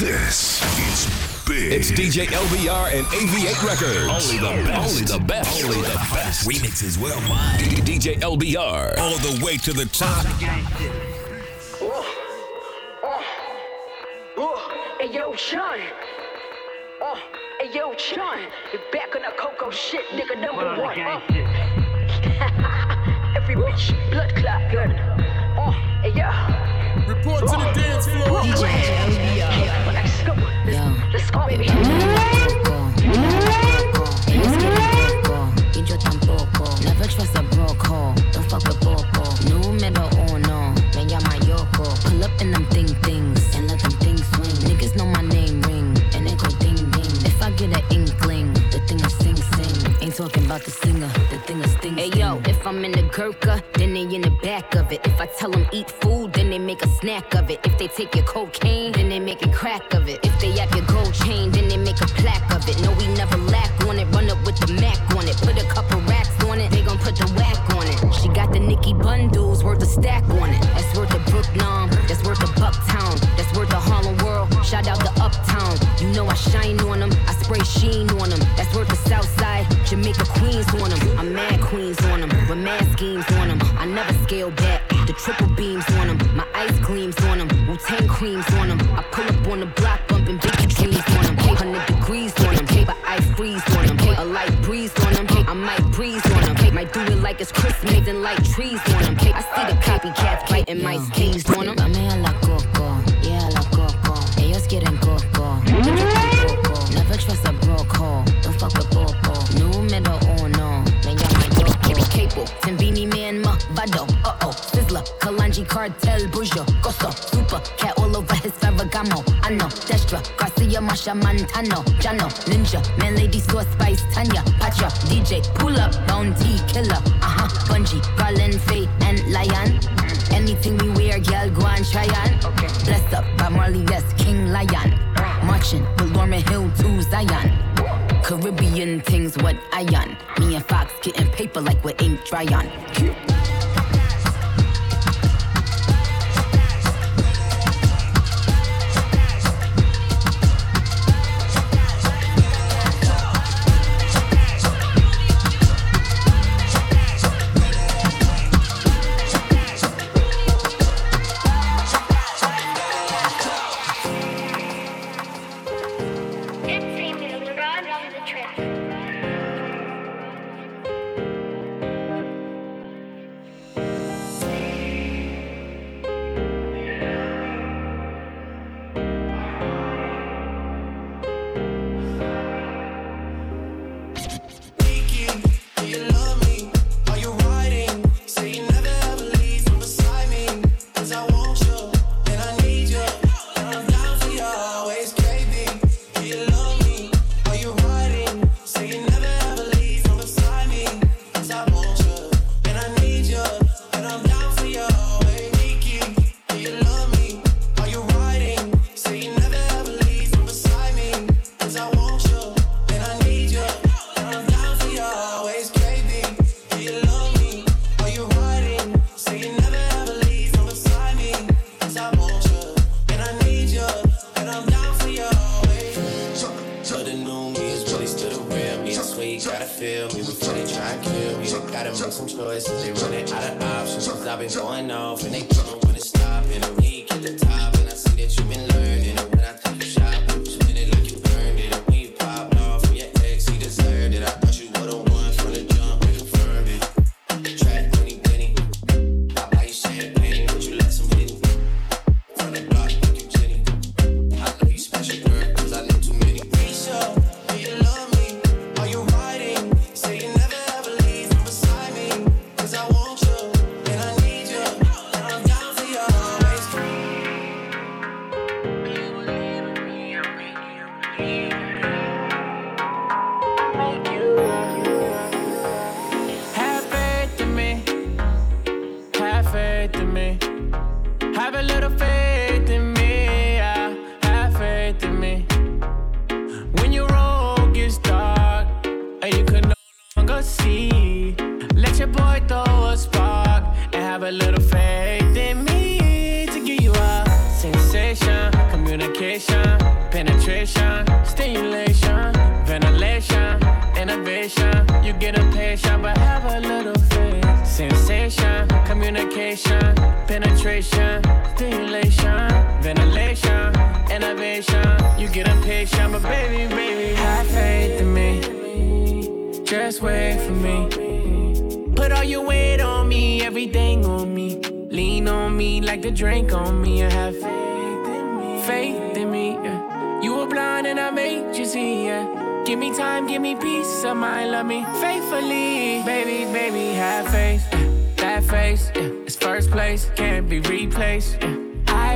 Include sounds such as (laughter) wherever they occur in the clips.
This is big. It's DJ LBR and AV8 Records. Only the best. Only the best. Only the best. Remixes worldwide. DJ LBR. All the way to the top. Hey yo, Sean. Uh, hey yo, Sean. You back on the Coco shit, nigga number one. Uh. (laughs) Every bitch, blood clot gun. Uh, hey yo. Report to the dance floor. DJ about the singer. The thing is sting. Hey yo, I'm in the Gurkha, then they in the back of it. If I tell them eat food, then they make a snack of it. If they take your cocaine, then they make a crack of it. If they have your gold chain, then they make a plaque of it. No, we never lack on it. Run up with the Mac on it. Put a couple racks on it. They gon' put the whack on it. She got the Nicki bundles worth a stack on it. That's worth a Brooklyn. That's worth a Bucktown. That's worth a Harlem World. Shout out to Uptown. You know I shine Might do it like it's Christmas and light trees on them. I see the copycats biting my skis on them. Dame a la coco, yeah a la coco. Ellos quieren coco. Tampoco. Never trust a broke hoe. Don't fuck with Popo. Número uno. Me llama Yoko. Capo, Timbini Man, Vado. Uh oh. Sizzla, Kalanji Cartel, Buju. Gosto, Super, cat all over his Ferragamo. I know. Machel, Montano. Jano, Ninja, Man, Lady, Store, Spice, Tanya. Patra, DJ, Pull Up, Bounty, Killer. Uh huh. Bunji, Faye, and Lion. Anything we wear, girl, go and try on. Okay. Blessed up by Marley, yes, King Lion. Marching with Lauryn Hill to Zion. Caribbean things, what I on. Me and Fox getting paper like we ink dry on. It is really still the real me. That's sweet, gotta feel me before they try and kill me. They gotta make some choices, they running out of options. Cause I've been going off and they don't to stop. And I'm weak at the top, and I see that you've been learning. And when I take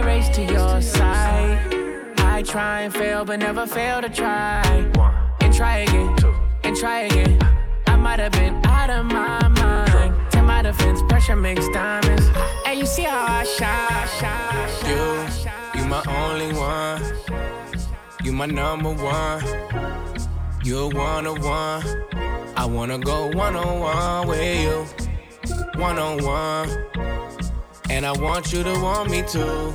race to your side. I try and fail, but never fail to try. And try again, and try again. I might have been out of my mind. To my defense, pressure makes diamonds. And you see how I shine. You, you my only one. You my number one. You're one on one. I wanna go one on one with you. One on one. And I want you to want me too.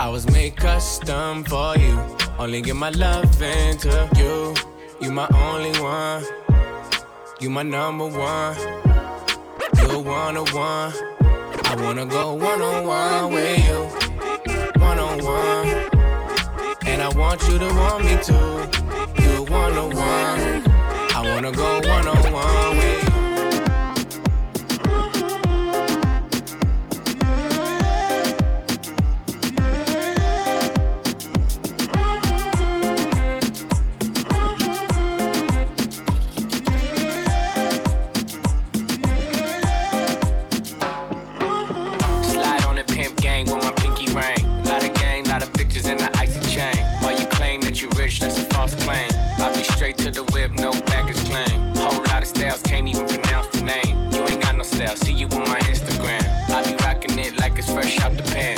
I was made custom for you. Only give my love into you. You my only one. You my number one. You're one on one. I wanna go one on one with you. One on one. And I want you to want me too. You're one on one. I wanna go one on one it's fresh out the pan.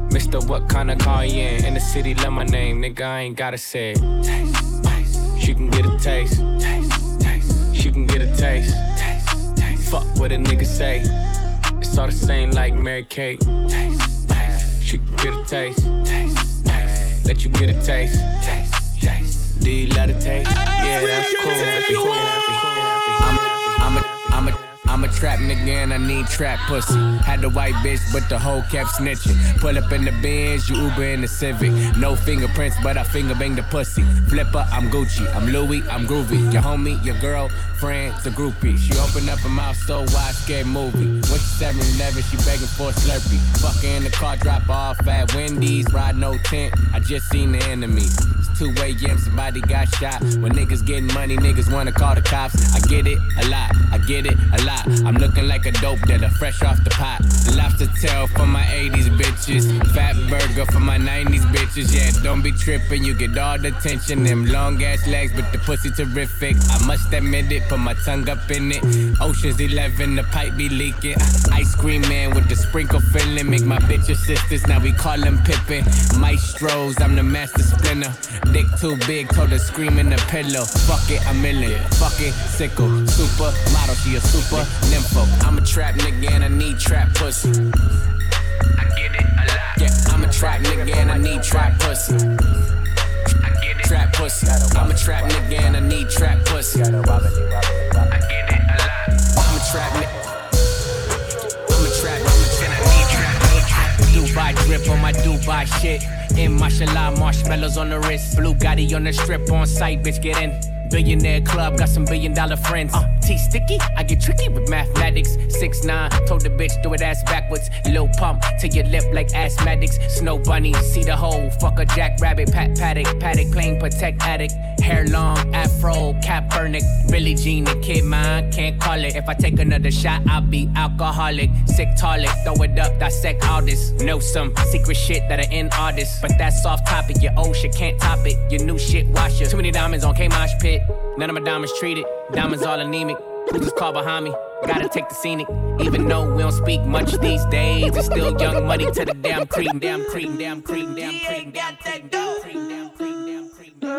Mister, what kind of car you in? In the city, love my name, nigga, I ain't gotta say it. She can get a taste. She can get a taste. Fuck what a nigga say. It's all the same like Mary Kate. She can get a taste. Let you get a taste. Taste. Do you love the taste? Yeah, that's cool. Happy, happy. I'm a, I'm a, I'm a, trap nigga and I need trap pussy. Had the white bitch, but the hoe kept snitching. Pull up in the Benz, you Uber in the Civic. No fingerprints, but I finger bang the pussy. Flipper, I'm Gucci. I'm Louis, I'm groovy. Your homie, your girl, friend, the groupie. She opened up her mouth so wide, scared movie. To 7 Eleven, she begging for a Slurpee. Fuck in the car, drop off at Wendy's. Ride no tent, I just seen the enemy. It's 2 a.m., somebody got shot. When niggas getting money, niggas wanna call the cops. I get it a lot, I get it a lot. I'm looking like a dope dealer, fresh off the pot. Lobster tail for my 80s bitches. Fat burger for my 90s bitches. Yeah, don't be tripping, you get all the attention. Them long ass legs, but the pussy terrific. I must admit it, put my tongue up in it. Ocean's 11, the pipe be leaking. Ice cream man with the sprinkle filling. Make my bitches sisters, now we call them Pippin. Maestros, I'm the master splinter. Dick too big, told her scream in the pillow. Fuck it, I'm in it. Fuck it, sickle. Super model, she a super nympho. I'm a trap nigga and I need trap pussy. I get it a lot. Yeah, I'm a trap nigga and I need trap pussy. I get it. Trap pussy. I'm a trap nigga and I need trap pussy. I get it a lot. I'm a trap nigga. I'm a trap nigga and I need trap, need. Dubai drip on my Dubai shit. In mashallah, marshmallows on the wrist. Blue Gotti on the strip on site, bitch, get in. Billionaire club, got some billion dollar friends. Uh, T sticky, I get tricky with mathematics. Six nine, told the bitch do it ass backwards. Lil pump to your lip like asthmatics. Snow bunny, see the hole. Fuck a jackrabbit, pat paddock, paddock, plain protect addict. Hair long, afro, Kaepernick, Billie Jean, the kid mine, can't call it. If I take another shot, I'll be alcoholic, sick toilet, throw it up, dissect all this. Know some secret shit that are in all this, but that's off topic. Your old shit can't top it. Your new shit washer. Too many diamonds on K Mosh Pit. None of my diamonds treated. Diamonds all anemic. Who's this called behind me? Gotta take the scenic. Even though we don't speak much these days, it's still young money to the damn cream, damn cream, damn cream, damn cream, damn cream, damn cream. Damn cream, damn cream, damn cream so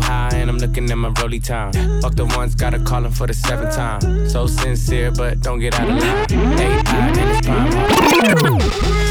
high and I'm looking at my rolly time. Fuck the ones, gotta call him for the seventh time. So sincere, but don't get out of line. High and it's prime.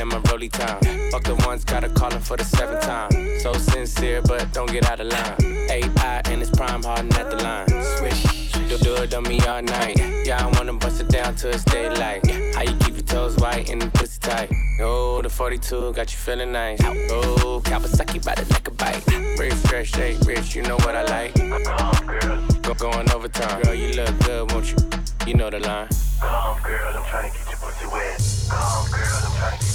At my rolly time. Fuck the ones, gotta call him for the seventh time. So sincere, but don't get out of line. High and it's prime hardin' at the line. Swish. You'll do it on me all night. Yeah, I wanna bust it down till it's daylight. How you keep your toes white and the pussy tight? Oh, the 42 got you feeling nice. Oh, Kawasaki by the neck a bite. Rich, stretch, shake, rich, you know what I like. Go going overtime. Girl, you look good, won't you? You know the line. Come, girl, I'm trying to get your pussy wet. Come, girl, I'm trying to get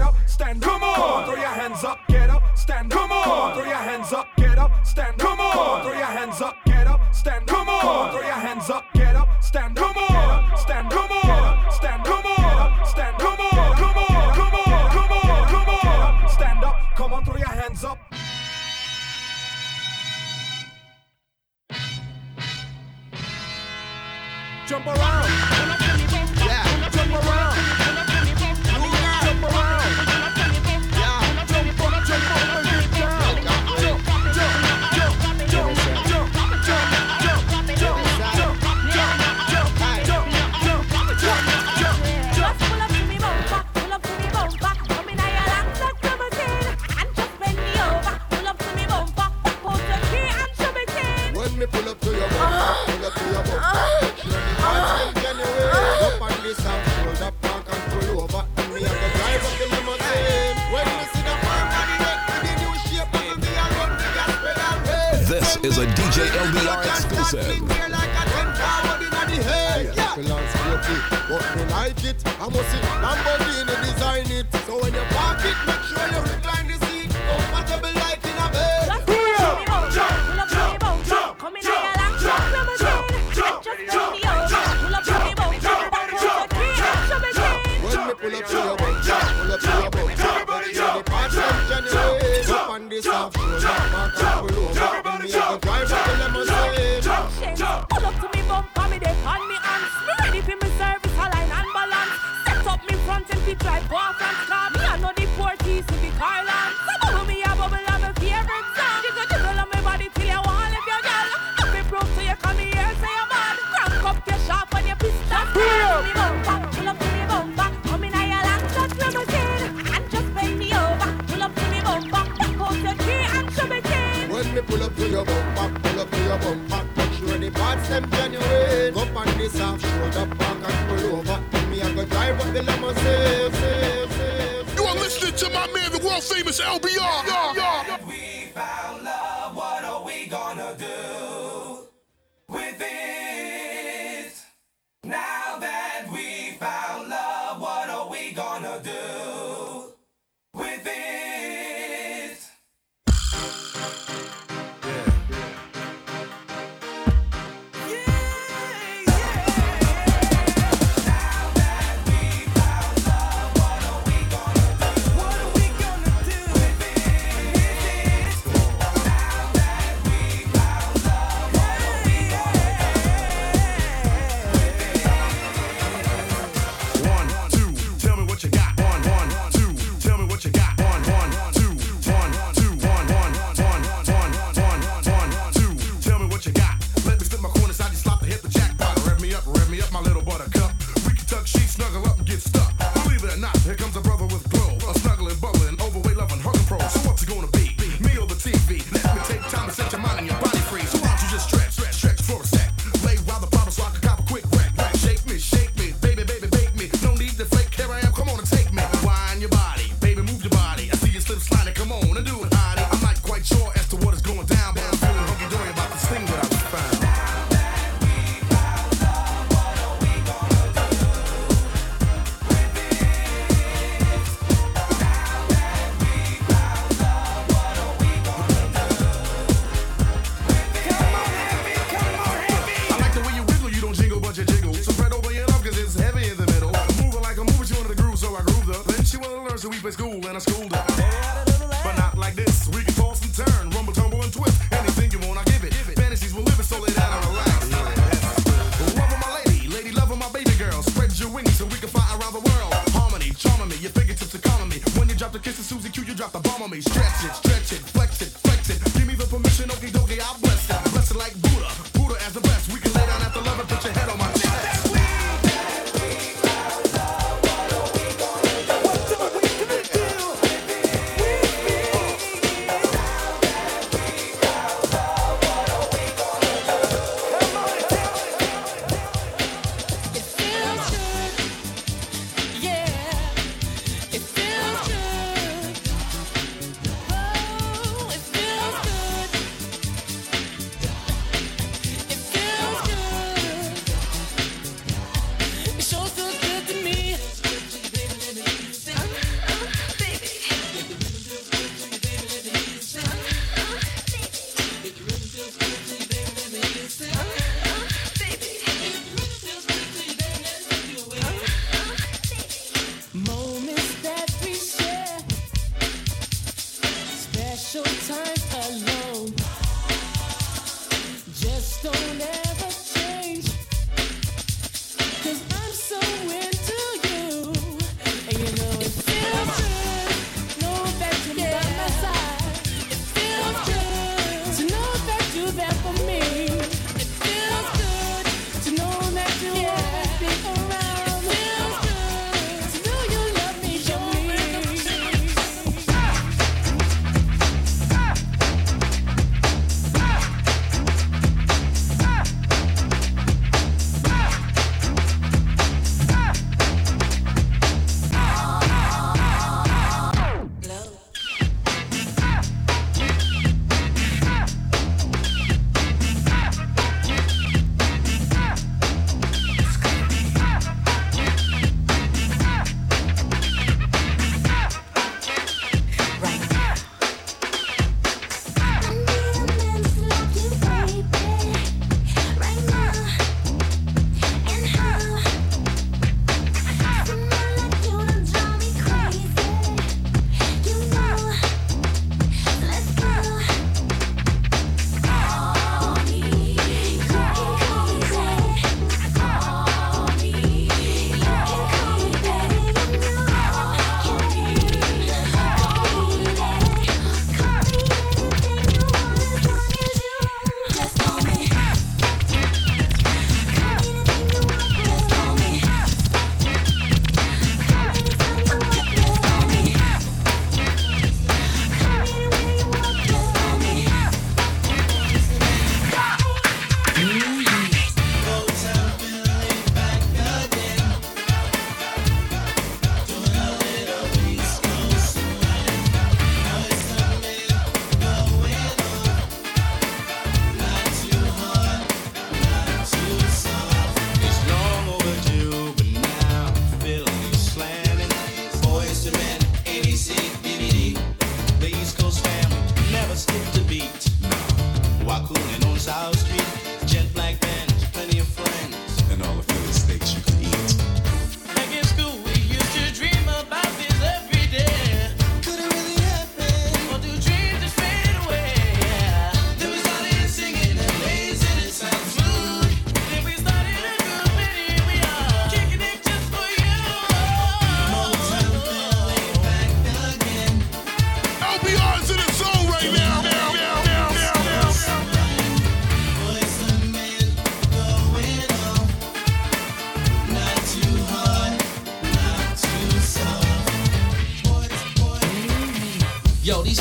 Get up, stand up. Come on. Throw your hands up. Get up, stand up. Come on. Throw your hands up. Get up, stand up. Come on. Throw your hands up. Get up, stand up. Come on. Throw your hands up. Get up, stand up. Come on. Stand. Come on. Stand. Come on. Stand. Come on. Come on. Come on. Come on. Come on. Stand up. Come on. Throw your hands up. Jump around. On me. Stretch it, stretch it, flex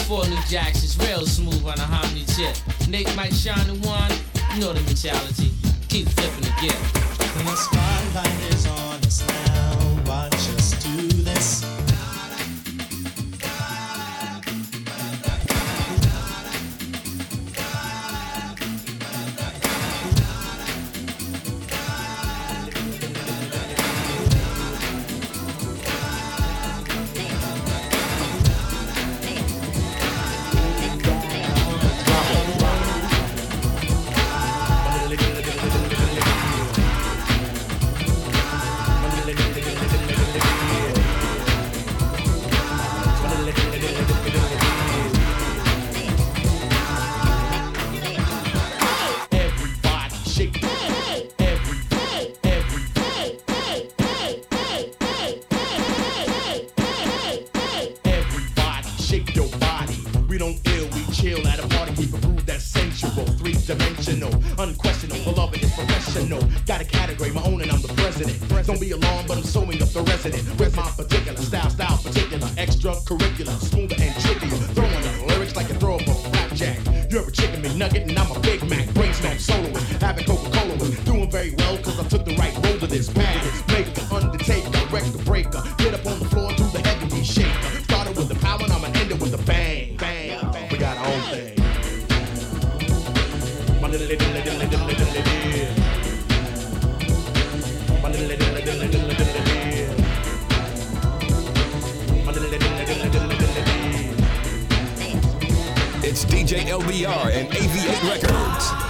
Four new jacks is real smooth on a hominy chip. Nate might shine the one, you know the mentality. Keep flipping the gift. When the spotlight is on. DJ LBR and AV8 Records.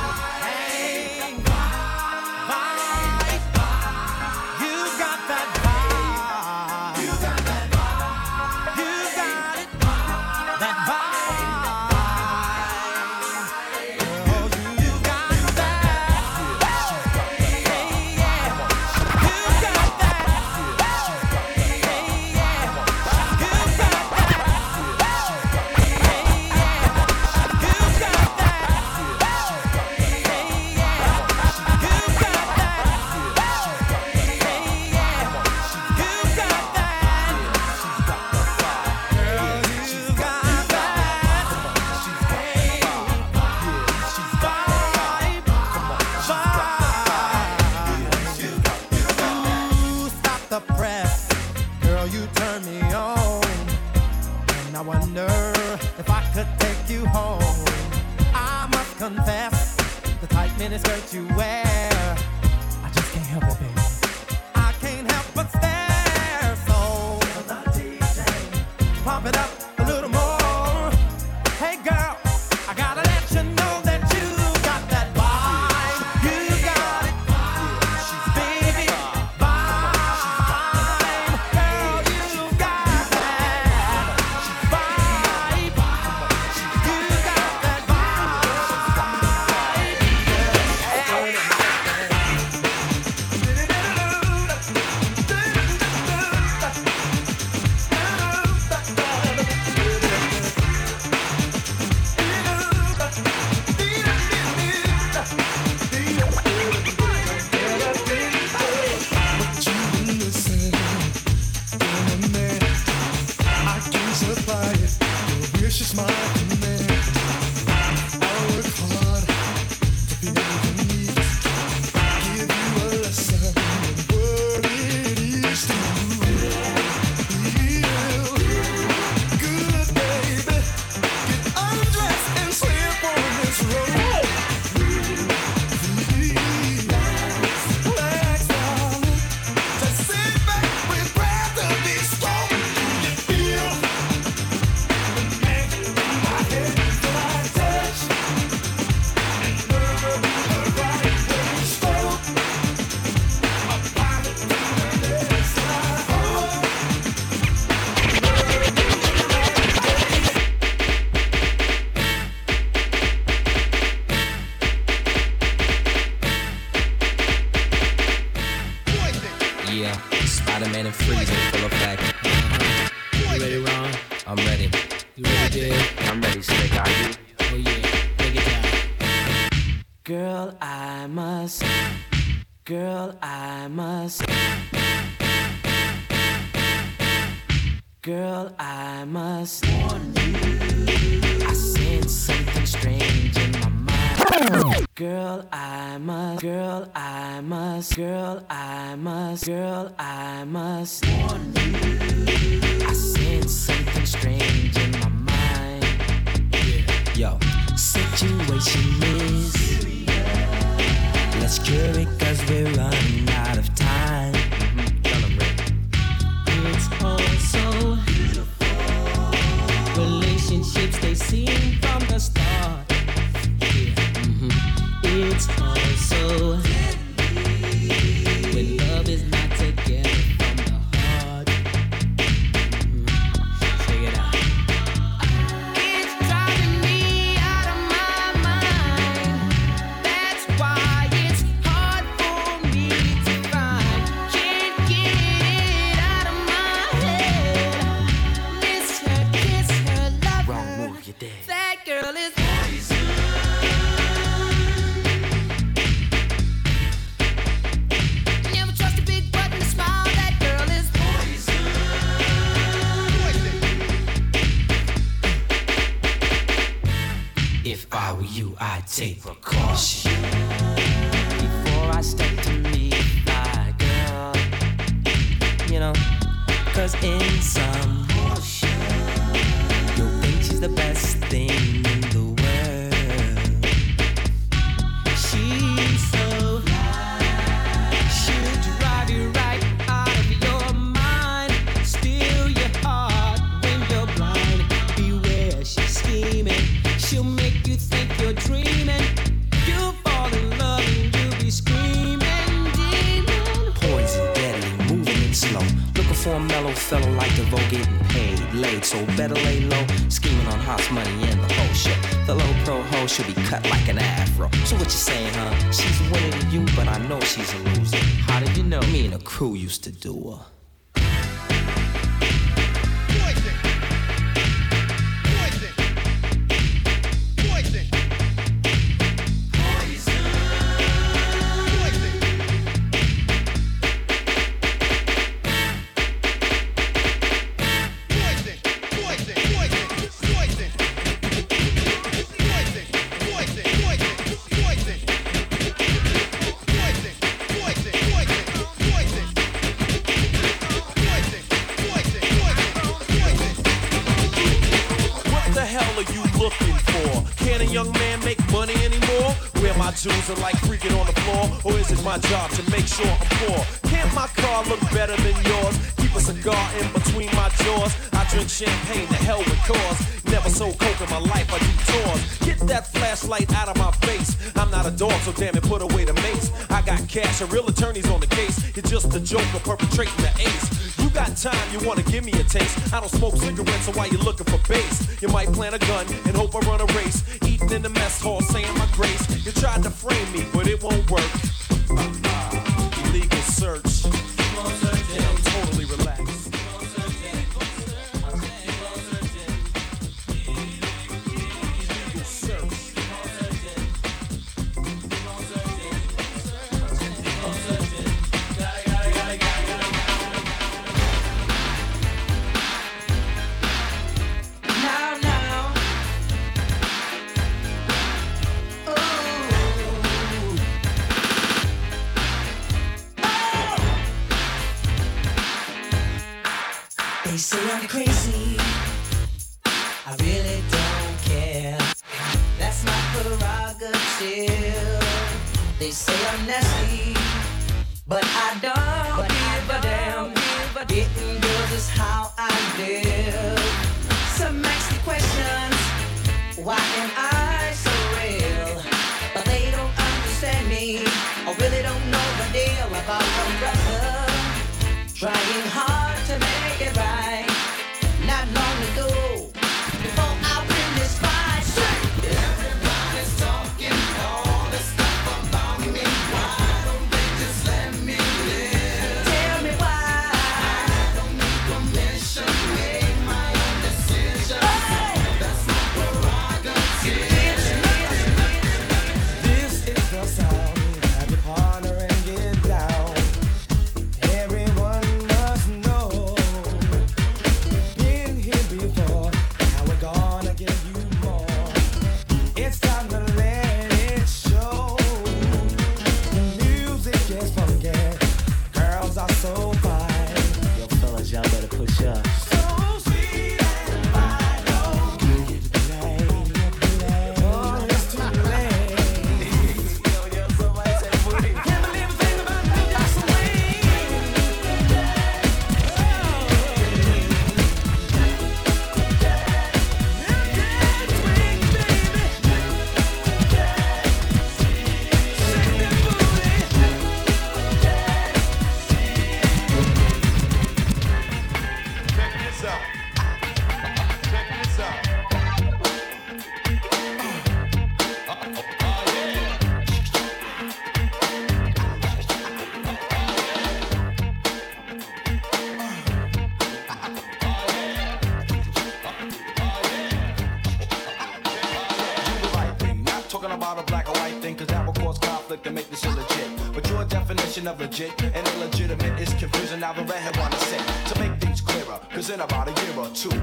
Like freaking on the floor, or is it my job to make sure I'm poor? Can't my car look better than yours? Keep a cigar in between my jaws. I drink champagne to hell with cause. Never sold coke in my life, I do tours. Get that flashlight out of my face. I'm not a dog, so damn it, put away the mace. I got cash and real attorneys on the case. It's just a joker perpetrating the ace. You got time, you wanna give me a taste. I don't smoke cigarettes, so why you looking for base? You might plant a gun and hope I run a race in the mess hall saying my grace. You tried to frame me, but it won't work. Trying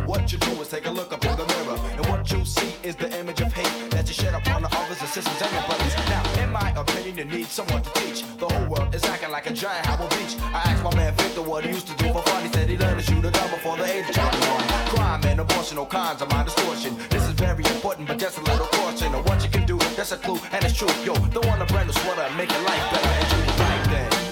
what you do is take a look up in the mirror. And what you see is the image of hate that you shed upon the others, the sisters, and your brothers. Now, in my opinion, you need someone to teach. The whole world is acting like a giant Howard Beach. I asked my man Victor what he used to do for fun. He said he learned to shoot a gun before the age of 21. Crime and abortion, all kinds of my distortion. This is very important, but just a little caution of what you can do. That's a clue, and it's true. Yo, don't want a brand new sweater and make your life better and do the right.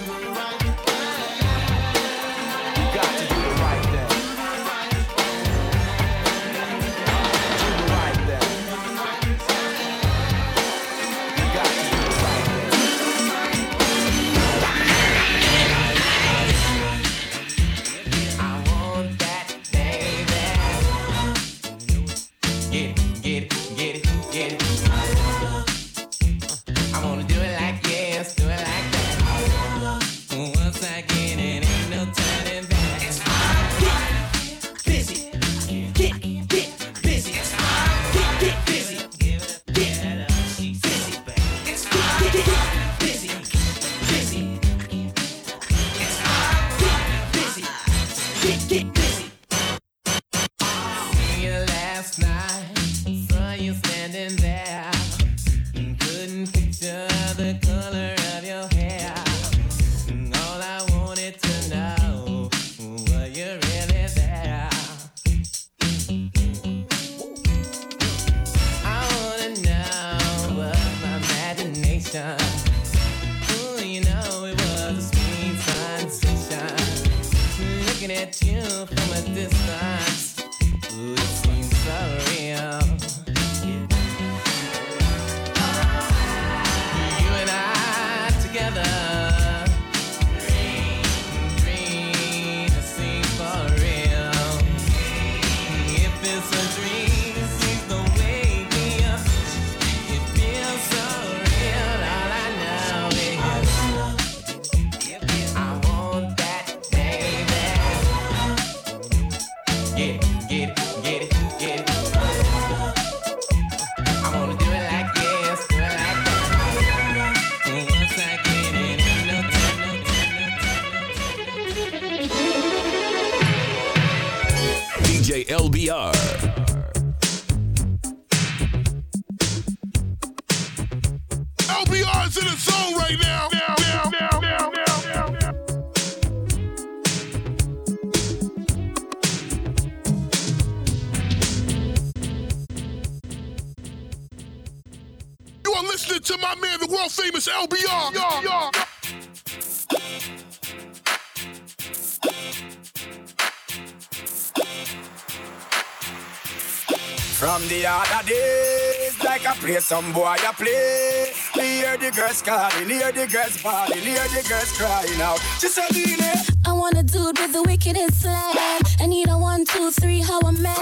World famous LBR. Yeah, yeah. From the other days, like I play some boy I play. Me hear the girls calling, hear the girls bawling, hear the girls crying out. She a I want a dude with the wickedest slam. I need a one, two, three, how a man.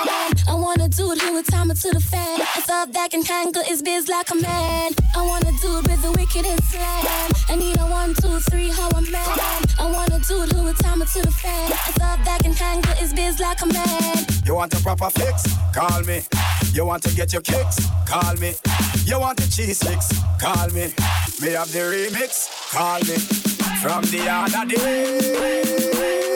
I want a dude who would time it to the fan. A thought that can handle his biz like a man. I want a dude with the wickedest slam. I need a one, two, three, how a man. I want a dude who would time it to the fan. A thought that can handle his biz like a man. You want a proper fix? Call me. You want to get your kicks? Call me. You want the cheese sticks? Call me. Me have the remix? Call me. From the other day.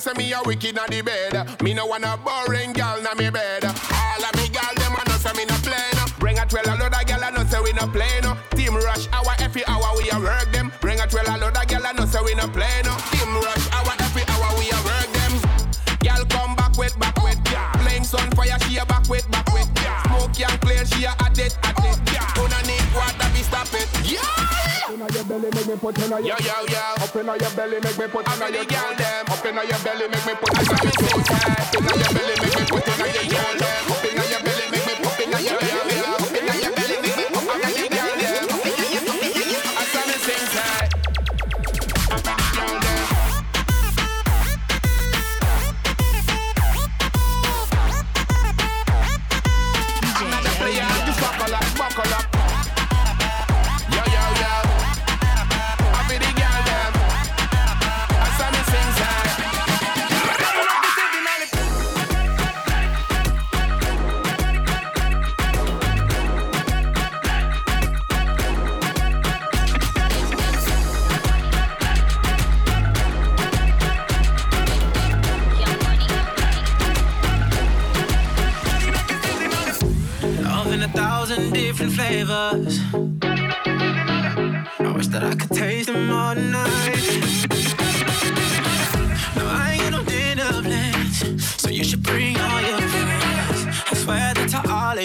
say me a wicked on the bed. Me no wanna boring girl na me bed. All of me gal them a know say me no play no. Bring a twelve a load a gal a know say we no play no. Team rush our every hour we a work them. Bring a twelve a load a gal a know say we no play no. Team rush our every hour we a work them. Gal come back with back with yeah. Playing sun fire she a back with back with yeah. Smoke and clear she a me put in a yo yo yo. Up in a your belly, make me put in a your throat. Up in a your belly, make me put in a your throat.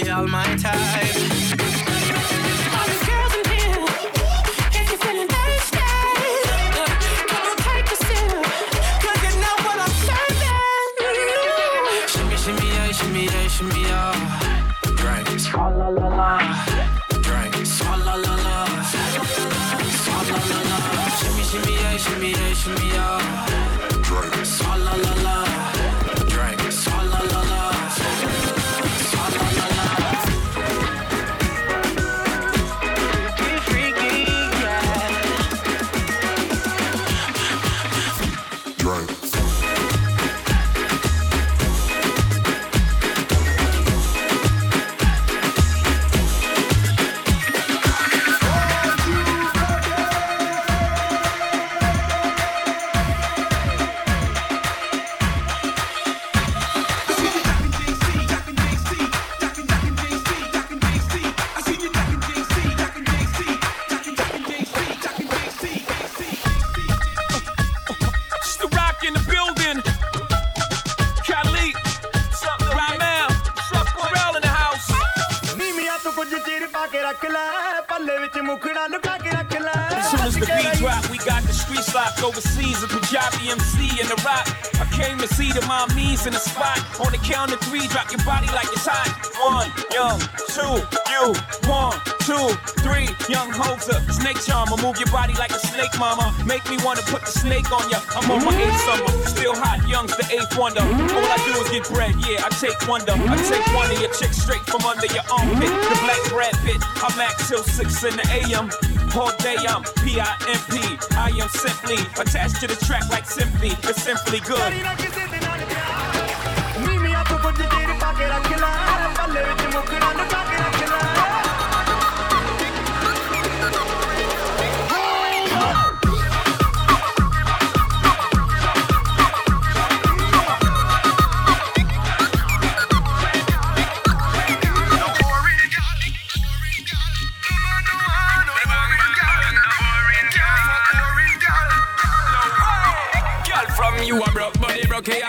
all my time. wonder. All I do is get bread, yeah, I take wonder. I take one of your chicks straight from under your armpit. The black bread bit. I'm at till 6 in the AM. All day I'm P-I-M-P. I am simply attached to the track like simply. It's simply good.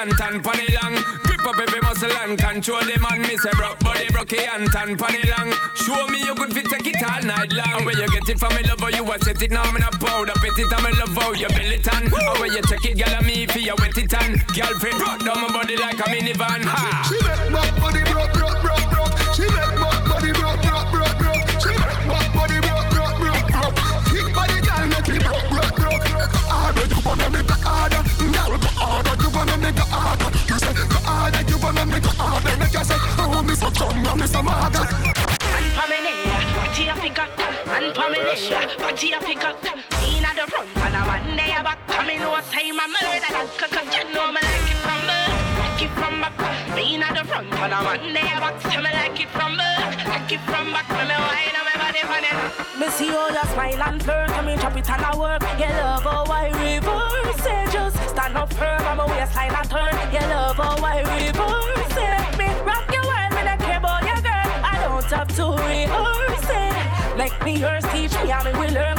and tan panny long. Grip up every muscle and control the man. Me say broke body, broke and tan panny long. Show me you good fit, take it all night long. Where you get it from me lover, you a set it now. Me not proud up it, I'm in love how you belly tan. and where you check it, girl, me for your wet it tan. Girlfriend, broke down my body like a minivan. Ha. She make my body broke, broke, broke, broke. She make my body broke, broke, broke, broke. She make my body broke, broke, broke, broke. Thick body, girl, make it broke, broke, broke. I ready to put on me so mad. Man pa me neck, body pick up. Man pa me neck, body a pick up. Me inna the front and a man there back. Come in no time, I'm murder that cock. You know me like it from back, like it from back. Me inna the front and a man there back. Tell me like it from back, like it from back. Me me wine and me body for it. Me see how you smile and flirt, I mean chop it and I work. You love how I reverse it, just stand up firm. I'm a waistline and turn. You love how I reverse me yours, teach me how me will learn.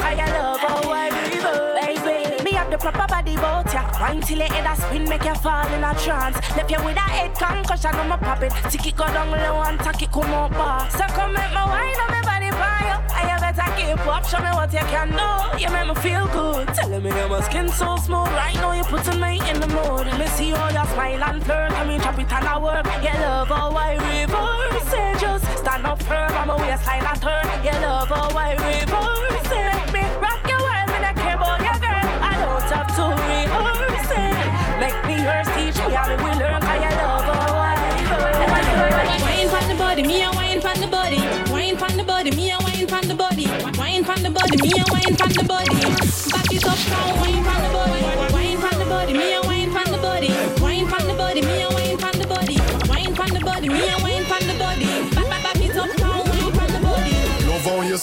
Wine till your head a spin, make you fall in a trance. Left you with a head concussion on my pop it. Tick it go down low and tack it come up bar. So come make my wine on me body fire. And you better keep up, show me what you can do. You make me feel good. Telling me that my skin so smooth. Right now you putting me in the mood. Me see how you smile and flirt. I mean chop it and I work. You love how I reverse it. Just stand up firm. I'm a waistline and turn. You love how I reverse. Wine from the body, me a wine from the body. Back it up, strong. Wine from the body.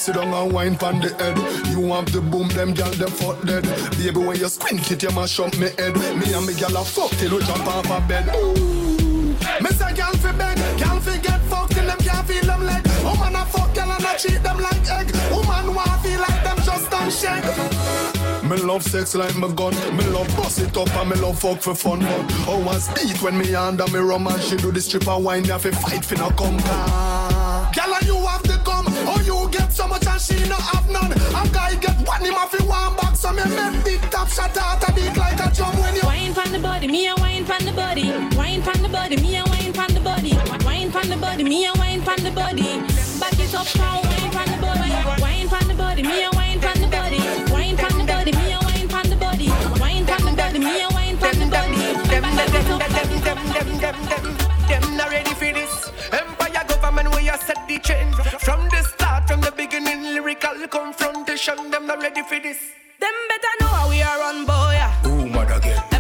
Sit down and wine pon the head. You want the boom, them gal them fuck dead. Baby, when you squint it, you mash up me head. Me and me gal a fuck till we jump off a bed. Ooh. Me say gal fi beg, gal fi get fucked till them can't feel them leg. Woman a fuck gal and a treat them like egg. Woman want feel like them just don't shake. Me love sex like my gun. Me love bust it up and me love fuck for fun. But how I speed when me under me rum and she do the stripper wine. Me have to fight no come. Girl, and you have the gum. Oh, so much and she no have none. A guy get one him off in one box. So me make big top shot out a beat like a drum when you Wine from the body, me a wine from the body. Wine from the body, me a wine from the body. Wine from the body, me a wine from the body. Back it up, strong. Wine from the body. Wine from the body, me a wine from the body. Wine from the body, me a wine from the body. Wine from the body, me a wine from the body. Them, Back them, it them, up, them, them, them, them, them, them not ready for this. Empire government, we are set the trend. From the start, from the beginning, lyrical confrontation, them not ready for this. Them better know how we are run, boy. Ooh, mother again.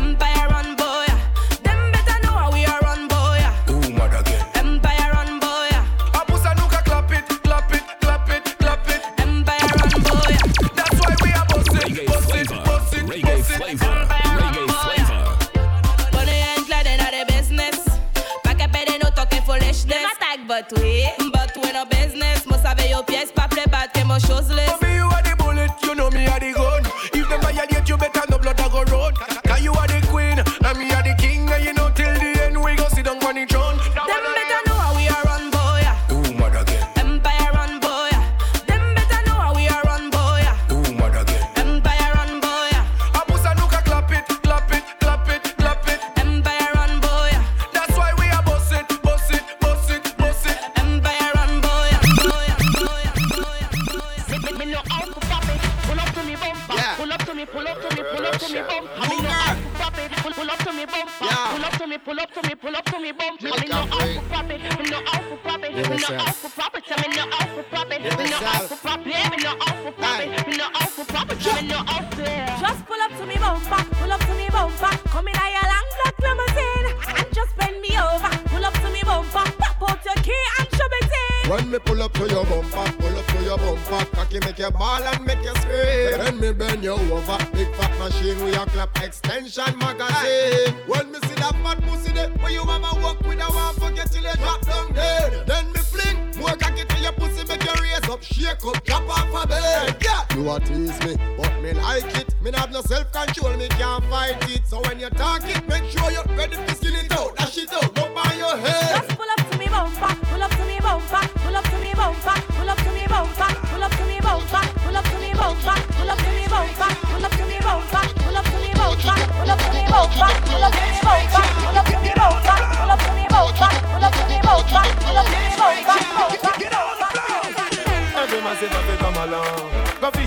Go for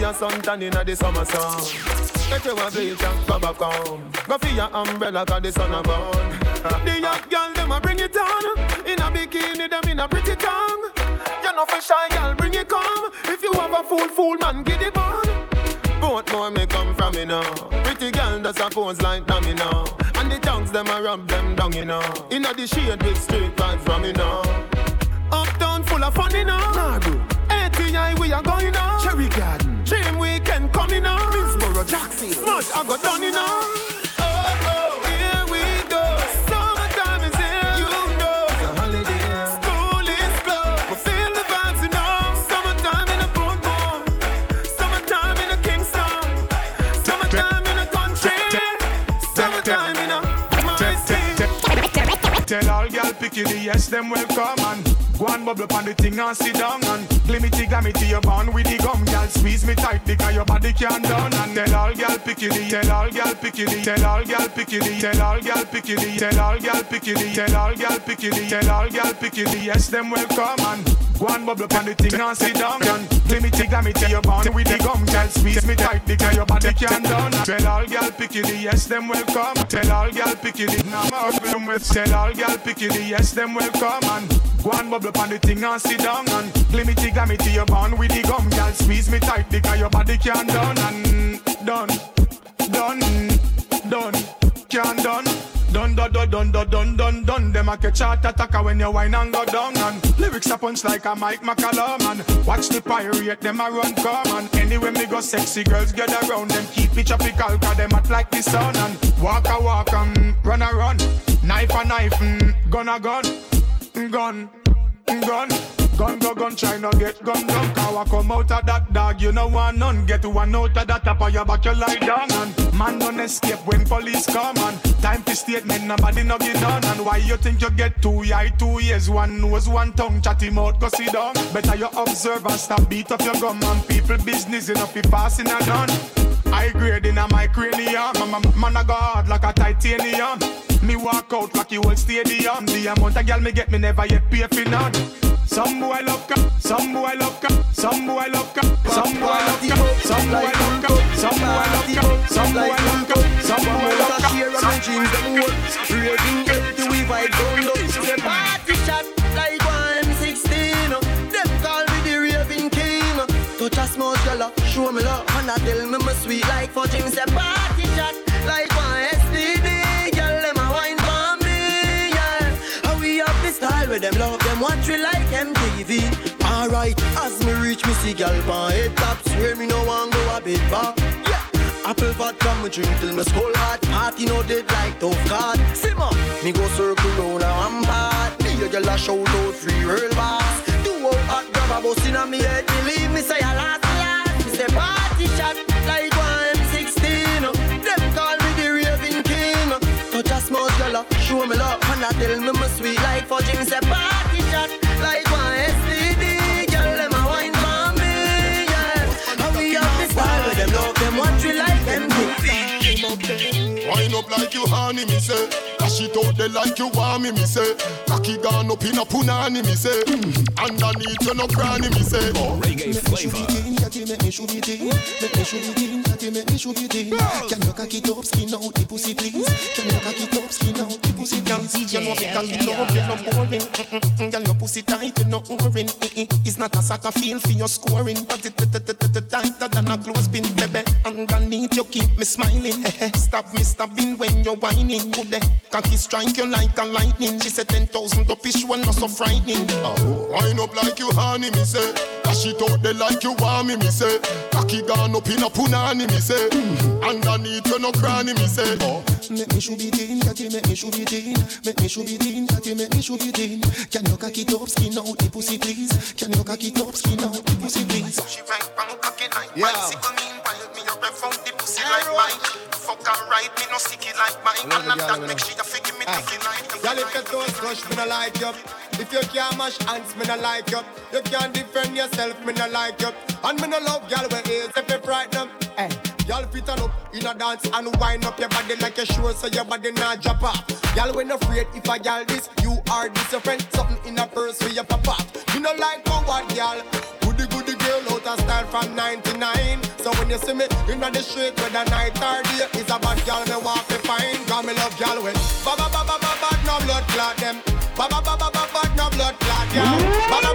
inna the summer sun. Make you a. Go your umbrella 'cause the sun a burn. The young girl them a bring it on. In a bikini them in a pretty tongue. You know for shy girl bring it come. If you have a fool fool man get it on. Both more may come from me now. Pretty girl does a pose like dummy now. And the tongues them a rub them down you know. Inna the shade with straight vibes from me now. Uptown full of fun, you know. Nah, bro. ATI, we are going on. Cherry Garden. Dream Weekend coming on. Middlesboro, Jackson. Smudge, I got done, you know. Y'all the yes, them welcome and go and bubble up on the thing and sit down and glimity glamity your bond with the gum, y'all squeeze me tight because your body can't down and tell all picky the, tell all picky the, tell all picky the, tell all picky the, tell all picky the, tell all picky the, tell all picky the, yes, them welcome and go and bubble up on the thing and sit down and glimity glamity your bond with the gum, y'all squeeze me tight because your body can't tell all y'all picky the, yes, them welcome, tell all y'all picky the, now husband with. Tell all y'all picky the, yes, them welcome. And go and bubble on the thing and sit down. And glimity glamity your bond with the gum, y'all squeeze me tight because your body can't down and done, done, done, can't done. Dun dun dun dun dun dun dun dun. Them a catch heart attacker when you whine and go down And lyrics a punch like a Mike McCallum And watch the pirate, them a run come And anyway me go sexy girls get around Them keep it tropical cause them hot like the sun And walk a walk and run a run. Knife a knife, mm, gun a gun. Gun, gun Gun go gun, try no get gun down I come out of that dog, you know want none. Get one out of that top of your back, you lie down And man don't escape when police come And time to for statement, nobody no get done. And why you think you get two? Eye, two ears One nose, one tongue, chatty mouth, go sit down. Better you observe and stop beat up your gum. And people business, enough be passing and none I grade in a my cranium Man, man, man I go like a titanium. Me walk out like you whole stadium. The amount of girl me get me never yet pay for none. Some boy love cap, some boy love cap Some boy love cap, some boy love cap Some boy love cap, some boy love cap Some boy love cap, some boy love cap Share of my dreams them old Raving empty we vibe down up She say party shot like one M16 Them call me the raving king. Touch a small fella, show me love Tell me my sweet like for Jim Say party shot like one STD Girl them a wine for me, yeah. How we have the style where them love them watch we like MTV Alright, as me reach me see gal pan head top Swear me no want go a bit Yeah. Apple vodka me drink till me skull hot Party no dead like tough card Simmer, me go circle round a rampart Me a girl a shout out free real boss Do out hot grab a bus inna me head Believe me say a last last up like you honey, me say. Cash it out there like you want me, me say. Cocky gone up in a punani, me say. Underneath you no granny, me say. Reggae flavor. Make me shoot it in, make me shoot it in, make me shoot it in. Can you cock it up, skin out the pussy please? Can you cock it up, skin out the pussy please? You know me can be love, you no boring. Girl, your pussy tight, you no orin. It's not a soccer field for your scoring, but it tighter than a clothespin, baby. Underneath you keep me smiling. Eh, eh. Stop me stopping when you're whining. Good cocky strike you like a lightning. She said ten thousand up is one not so frightening. Oh, wind up like you honey, me say. Dash it out there like you want me, me say. Cocky gone up in a punani, me say. Underneath you no cranny, me say. Oh. Make me should be teen, cocky make me should be teen. Make me should be teen, cocky make me should be teen. Can you cocky top skin out the pussy please? Can you cocky top skin out the pussy please? She right bang cocky like yeah. bicycle mean wild me up and found the pussy like mine. Fuck her right, me no sticky like mine. And that make she a figure me ah. ticky like. Girl if you don't touch me no like you. If you can't mash hands, me no like you. You can't defend yourself, me no like you. And me no love girl with AIDS if you frighten them. Hey. Y'all fit on up in a dance and wind up your body like a show so your body not drop off. Y'all when afraid if I y'all this, you are this your friend. Something in a purse for your pop up. You know like what y'all. Goody goody girl out of style from 99. So when you see me in the street whether night or day, it's a bad girl me want to find. Cause me love y'all when ba ba ba ba ba ba no blood clot them. Ba ba ba ba no blood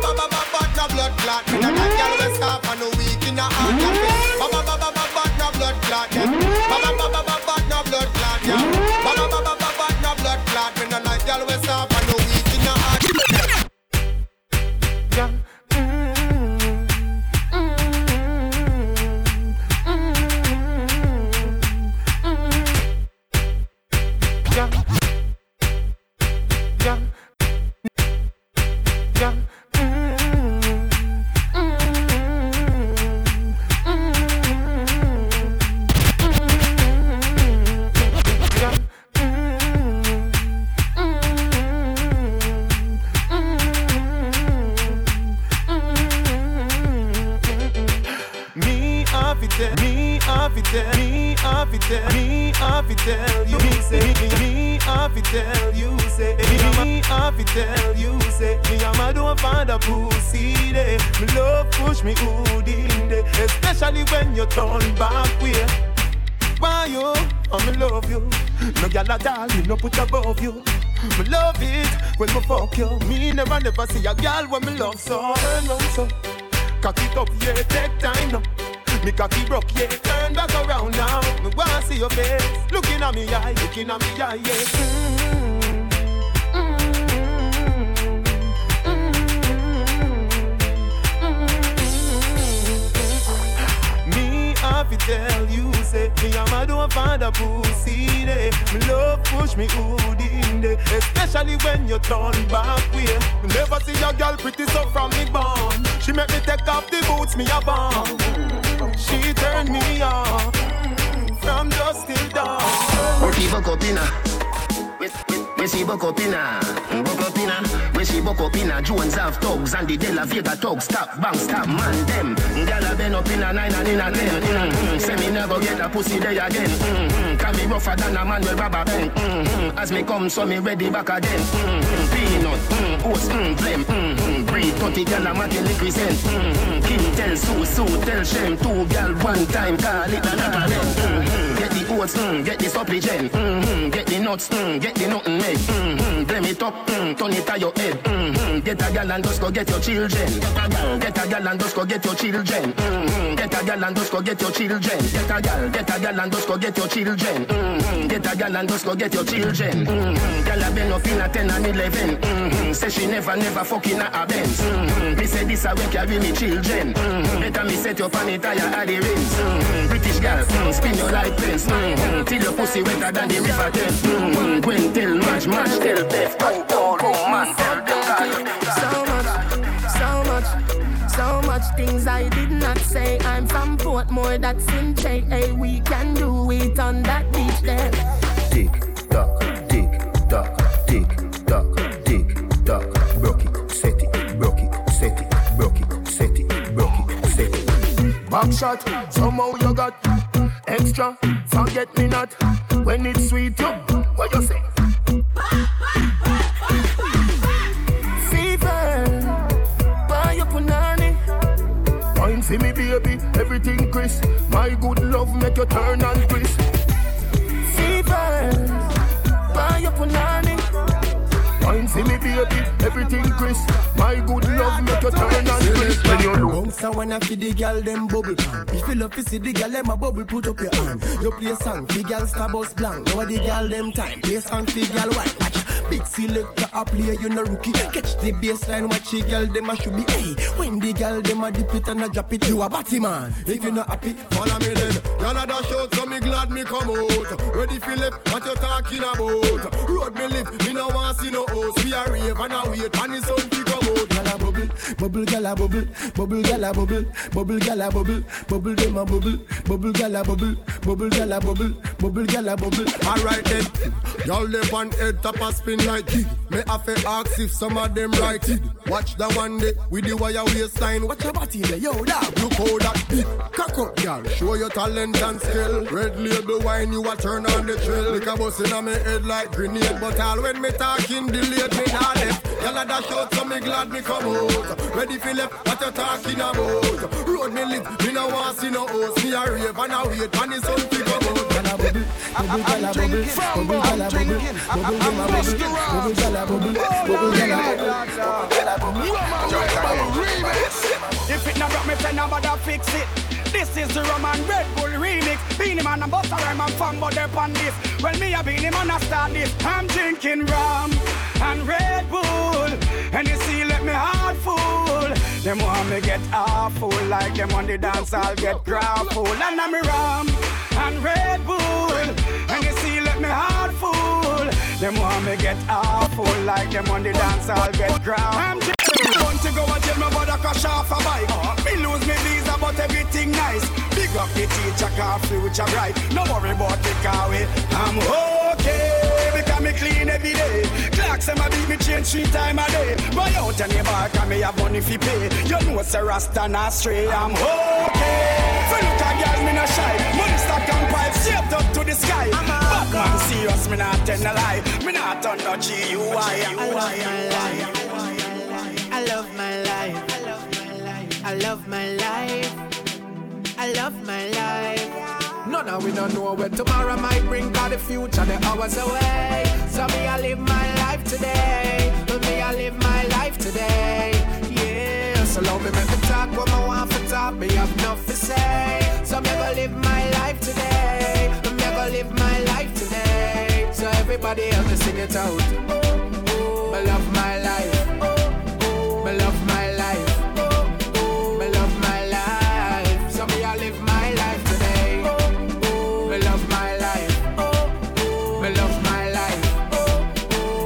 so me ready back again. Mm-hmm. Peanut, mm, oats, mm, blem. Mm-hmm. Breed 30 gyal a man represent. Mm-hmm. Kim tell Sue, Sue tell Shem. Two gyal one time, call it them. Mm-hmm. Get the oats, mm, get the supplement. Mm-hmm. Get the nuts, mm, get the nothing made. Mm-hmm. Blame it up, mm, turn it to your head. Mm-hmm. Get a gal and just go get your children. Get a gal, get a gal and just go get your children. Mm-hmm. Get a gal and just go get your children. Get a gal, get a gal and just go get your children. Mm-hmm. Get a gal and just go get your children. Mm-hmm. Gal a been up in a 10 and 11. Mm-hmm. Say she never, never fucking a Benz. Mm-hmm. Me say this a way carry me children. Mm-hmm. Better me set your it higher at the rims. Mm-hmm. British gal, mm, spin your like prince. Mm-hmm. Till your pussy wetter than the river Thames. Mm-hmm. Gwen tell match, match tell death. Oh, oh, oh, man, tell them So much, so much, so much things I did not say. I'm from Portmore, that's in J. Hey, we can do it on that beach there. Tick tock, tick tock, tick tock, tick tock. Broke it, set it, broke it, set it, broke it, set it, broke it, set it. Back shot, somehow you got extra. Forget me not when it's sweet. You, what you say? Fever, buy your punani. Wine for me, baby, everything crisp. My good love make you turn and crisp. Fever, buy your punani. Wine for me, baby, everything crisp. My good love make you turn and crisp. When you look Bounce and I feed the girl them bubble pan. If you love to see the girl them a bubble, put up your hand. You play song, the girl star bus blank. Now the girl them time. Play song, the girl white. Watch. Big selector a play, you no rookie. Catch the baseline, watch the girl them a should be. Hey, when the girl them a dip it and a drop it, you a batty man. If you not happy, follow me then. Y'all a dash out, so me glad me come out. Ready Philip, what you talking about? Road me live, me no want see no host. We a rave and a wait, and the sun come. Gyal a bubble, bubble gyal a bubble, bubble gyal a bubble, bubble gyal a bubble, bubble them a bubble, bubble gyal a bubble, bubble gyal a bubble, bubble gyal a bubble. Alright then, y'all live on head top a spin like kid. Me have to ask if some of them right it. Watch the one day with the wire waistline. Watch your body there, yo dog. Look how that beat. Cock up, girl. Show your talent and skill. Red label wine, you a turn on the trail. Lick a bus in me head like grenade, but all when me talking delayed me not left. Y'all a dash out, so me glad me come out. Ready for left, what you talking about? Road me live, me no want see no host. Me a rave and a wait, and the sun to come out. Bubble, bubble, gyal a bubble, bubble, gyal a bubble, bubble, them a bubble, bubble, gyal a bubble, bubble, gyal a bubble, bubble, If it not broke me friend, nobody fix it. This is the Rum and Red Bull remix. Beenie Man and Busta Rhyme and but they on this. Well, me a Beenie Man I start this. I'm drinking rum and Red Bull. And you see, let me heart full. Them want me get awful like them on the dance. I'll get grappled. And I'm rum and Red Bull. And you see, let me heart full. Them want me get awful like them on the dance. I'll get grappled. I'm just Want to go and jail, my brother crash off a bike. Me lose me visa, but everything nice. Big up the teacher, car future bright. No worry about the car way. I'm okay because me clean every day. Clocks and my beat me change three time a day. Buy out on your bar, and me have money fi pay. You know it's a rasta not stray. I'm okay. For look at girls, me no shy. Money stack and pipe shaped up to the sky. Batman serious, me not tell a lie. Me not turn no G-U-I. I love my life. I love my life. I love my life. I love No, no, we don't know where tomorrow might bring, cause the future, the hours away. So me, I live my life today. Me, I live my life today. Yeah. So love me, make me talk what I want to talk, me have enough to say. So me, I live my life today. Me, I live my life everybody else to sing it out. I love my life. Love my life. Love my life. Live my life today. Love my life. Love my life.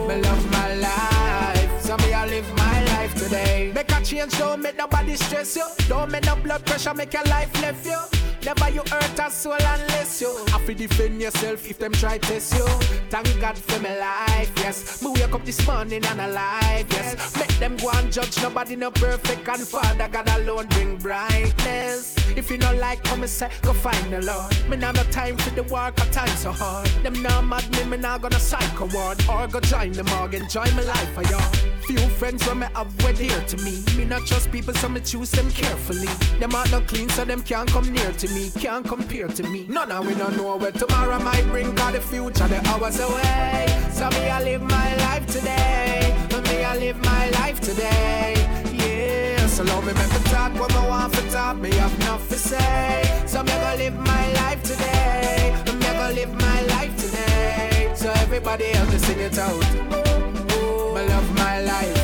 Love my life. Live my life today. Make a change, don't make nobody stress you. Don't make no blood pressure, make your life left you. Never you hurt a soul unless you have to defend yourself if them try test you. Thank God for my life, yes. Me wake up this morning and alive, yes. Make them go and judge nobody no perfect and Father God alone bring brightness. If you not like come and say, go find the Lord. Me now no time for the work, I time so hard. Them now mad me, me now gonna psycho ward or go join the morgue, enjoy my life for y'all. Few friends when me have were dear to me. Me not trust people, so me choose them carefully. Them are not clean, so them can't come near to me, can't compare to me. None of we don't know where tomorrow might bring, cause the future, the hours away. So me I live my life today. For Me I live my life today. Yeah. So love me, make me talk what I want to talk, me have enough to say. So me gonna live my life today. Me gonna live my life today. So everybody else to sing it out. Oh, oh, oh.